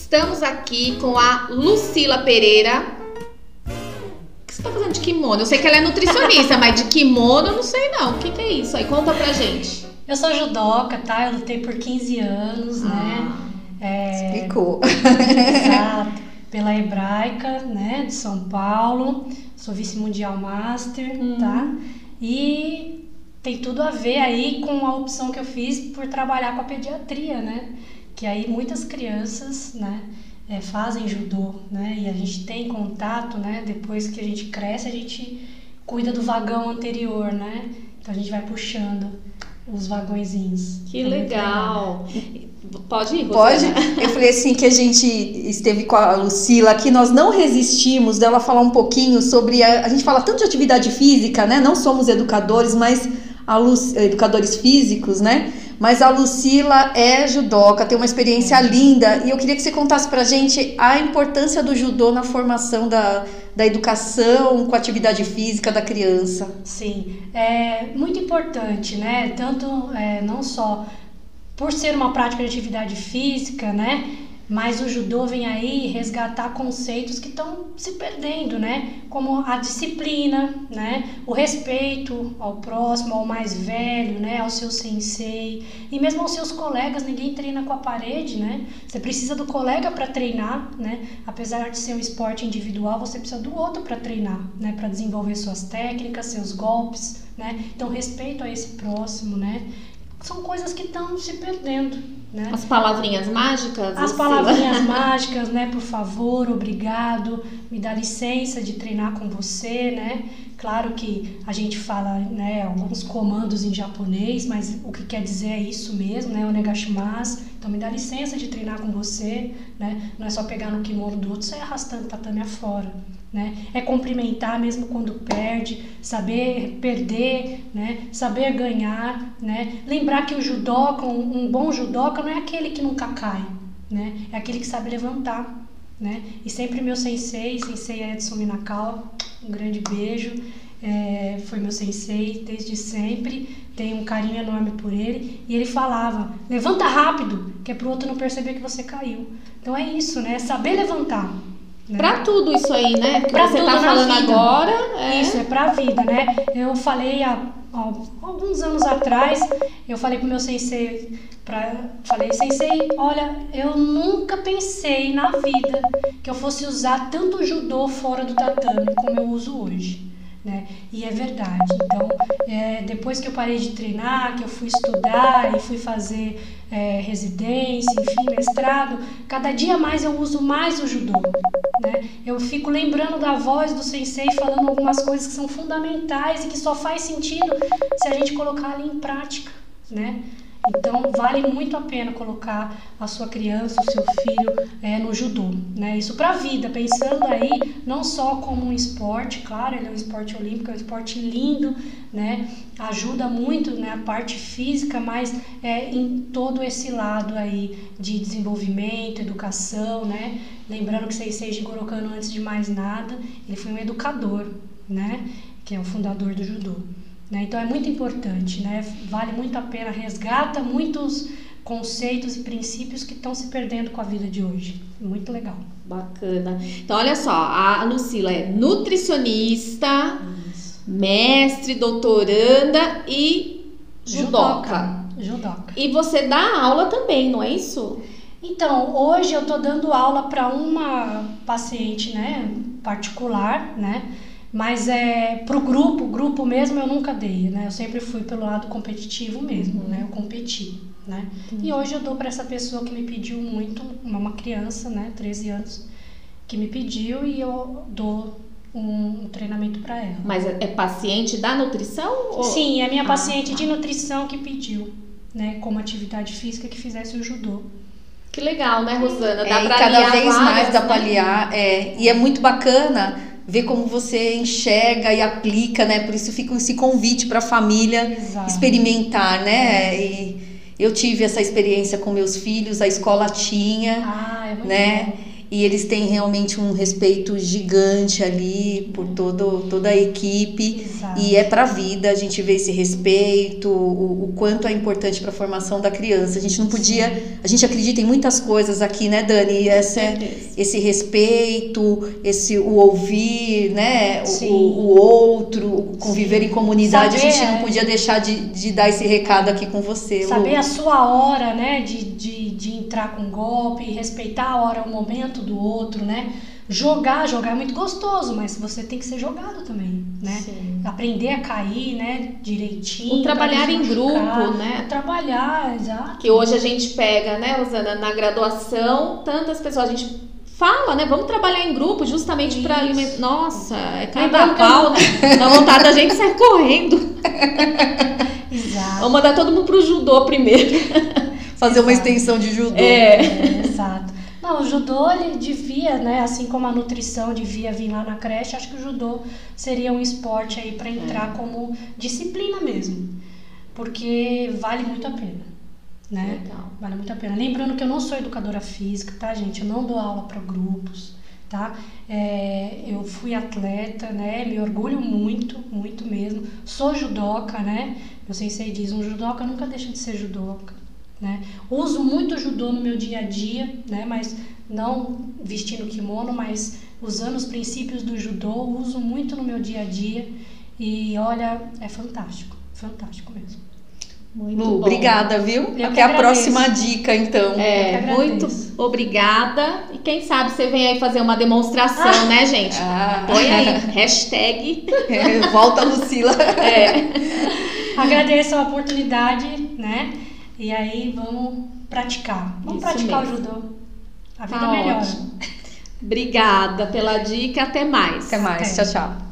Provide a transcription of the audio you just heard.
Estamos aqui com a Lucila Pereira. O que você tá fazendo de kimono? Eu sei que ela é nutricionista, mas de kimono eu não sei não. O que, que é isso aí? Conta pra gente. Eu sou judoca, tá? Eu lutei por 15 anos, né? Ah, É, Explicou. Exato. Pela Hebraica, né, de São Paulo. Sou vice-mundial master, Hum. tá? E tem tudo a ver aí com a opção que eu fiz por trabalhar com a pediatria, né? Que aí muitas crianças, né, eh, fazem judô, né? E a gente tem contato, né? Depois que a gente cresce, a gente cuida do vagão anterior, né? Então a gente vai puxando os vagõezinhos. que É legal. Pode ir, Pode? Eu falei assim que a gente esteve com a Lucila aqui, nós não resistimos dela falar um pouquinho sobre a, a gente fala tanto de atividade física, né? Não somos educadores, mas a Lu, educadores físicos, né? Mas a Lucila é judoca, tem uma experiência linda e eu queria que você contasse pra gente a importância do judô na formação da, da educação com a atividade física da criança. Sim, é muito importante, né? Tanto é, não só por ser uma prática de atividade física, né? Mas o judô vem aí resgatar conceitos que estão se perdendo, né? Como a disciplina, né? O respeito ao próximo, ao mais velho, né? Ao seu sensei e mesmo aos seus colegas. Ninguém treina com a parede, né? Você precisa do colega para treinar, né? Apesar de ser um esporte individual, você precisa do outro para treinar, né? Para desenvolver suas técnicas, seus golpes, né? Então respeito a esse próximo, né? São coisas que estão se perdendo, né? As palavrinhas mágicas? As Lucila? palavrinhas mágicas, né? Por favor, obrigado, me dá licença de treinar com você, né? Claro que a gente fala, né, alguns comandos em japonês, mas o que quer dizer é isso mesmo, né? O negashimasu. Então me dá licença de treinar com você, né? Não é só pegar no kimono do outro e sair arrastando tatame afora. Né? É cumprimentar mesmo quando perde, saber perder, né? Saber ganhar, né? Lembrar que o judoca, um, um bom judoca não é aquele que nunca cai, né? É aquele que sabe levantar, né? E sempre meu sensei, sensei Edson Minakawa, um grande beijo, é, foi meu sensei desde sempre, tenho um carinho enorme por ele, e ele falava, levanta rápido, que é pro outro não perceber que você caiu. Então é isso, né? Saber levantar. Né? Pra tudo isso aí, né? Que Pra você tudo tá falando vida. agora. É. Isso, é pra vida, né? Eu falei há, há alguns anos atrás, eu falei pro meu sensei, pra, falei, sensei, olha, eu nunca pensei na vida que eu fosse usar tanto judô fora do tatame como eu uso hoje. Né? E é verdade. Então, é, depois que eu parei de treinar, que eu fui estudar e fui fazer é, residência, enfim, mestrado, cada dia mais eu uso mais o judô. Né? Eu fico lembrando da voz do sensei falando algumas coisas que são fundamentais e que só faz sentido se a gente colocar ali em prática, né? Então vale muito a pena colocar a sua criança, o seu filho é, no judô, né? Isso para a vida, pensando aí não só como um esporte, claro, ele é um esporte olímpico, é um esporte lindo, né? Ajuda muito né, a parte física, mas é, em todo esse lado aí de desenvolvimento, educação, né? Lembrando que Sensei Jigoro Kano, antes de mais nada, ele foi um educador, né? Que é o fundador do judô. Né? Então é muito importante, né? vale muito a pena, resgata muitos conceitos e princípios que estão se perdendo com a vida de hoje. Muito legal. Bacana. Então, olha só, a Lucila é nutricionista, mestre, doutoranda e judoca. Judoca. E você dá aula também, não é isso? Então, hoje eu estou dando aula para uma paciente, né, particular, né, mas é pro grupo, grupo mesmo eu nunca dei, né, eu sempre fui pelo lado competitivo mesmo, né, eu competi, né, e hoje eu dou para essa pessoa que me pediu muito, uma, criança, né, 13 anos, que me pediu e eu dou um, treinamento para ela. Mas é é paciente da nutrição? Ou... Sim, é minha Ah, paciente tá. de nutrição que pediu, né, como atividade física que fizesse o judô. Que legal, né, Rosana? Dá É, e pra cada aliar vez mais dá né? para aliar. É, e é muito bacana ver como você enxerga e aplica, né? Por isso fica esse convite para a família Exato. experimentar, né? E eu tive essa experiência com meus filhos, a escola tinha, Ah, é né? bom. E eles têm realmente um respeito gigante ali por todo, toda a equipe. Exato. E é para a vida, a gente vê esse respeito, o, o quanto é importante para a formação da criança. A gente não podia. A gente acredita em muitas coisas aqui, né, Dani? Essa, certeza. esse respeito, esse o ouvir, né? O, Sim. o outro, o conviver em comunidade. a Saber, gente não é. podia deixar de, de dar esse recado aqui com você. Lu. Saber a sua hora, né, de, de, de entrar com golpe, respeitar a hora, o momento do outro, né? Jogar, jogar é muito gostoso, mas você tem que ser jogado também, né? Sim. Aprender a cair, né, direitinho. O trabalhar em machucar. grupo, né? O trabalhar, exato. Que hoje a gente pega, né, Rosana, na graduação, tantas pessoas, a gente fala, né? Vamos trabalhar em grupo justamente para alimentar. Nossa, é carnaval, né? Dá vontade da gente sair correndo. Exato. Vamos mandar todo mundo pro judô primeiro. Fazer uma extensão de judô. É. É, exato. Não, o judô ele devia, né, assim como a nutrição devia vir lá na creche, acho que o judô seria um esporte aí para entrar como disciplina mesmo, porque vale muito a pena, né? Legal. Vale muito a pena. Lembrando que eu não sou educadora física, tá, gente? Eu não dou aula para grupos, tá? É, eu fui atleta, né? Me orgulho muito, muito mesmo. Sou judoca, né? Meu sensei diz, um judoca nunca deixa de ser judoca, né? Uso muito judô no meu dia a dia, né? Mas não vestindo kimono, mas usando os princípios do judô, uso muito no meu dia a dia. E olha, é fantástico, fantástico mesmo. Muito Lu, bom. obrigada, viu? Eu Até a próxima dica, então. É, muito obrigada. E quem sabe você vem aí fazer uma demonstração, né, gente? Ah. Põe aí, hashtag. É, volta, Lucila. É. Agradeço a oportunidade, né? E aí vamos praticar. Vamos Isso praticar mesmo. o judô. A vida Tá melhora. Obrigada pela dica. Até mais. Até mais. Até. Tchau, tchau.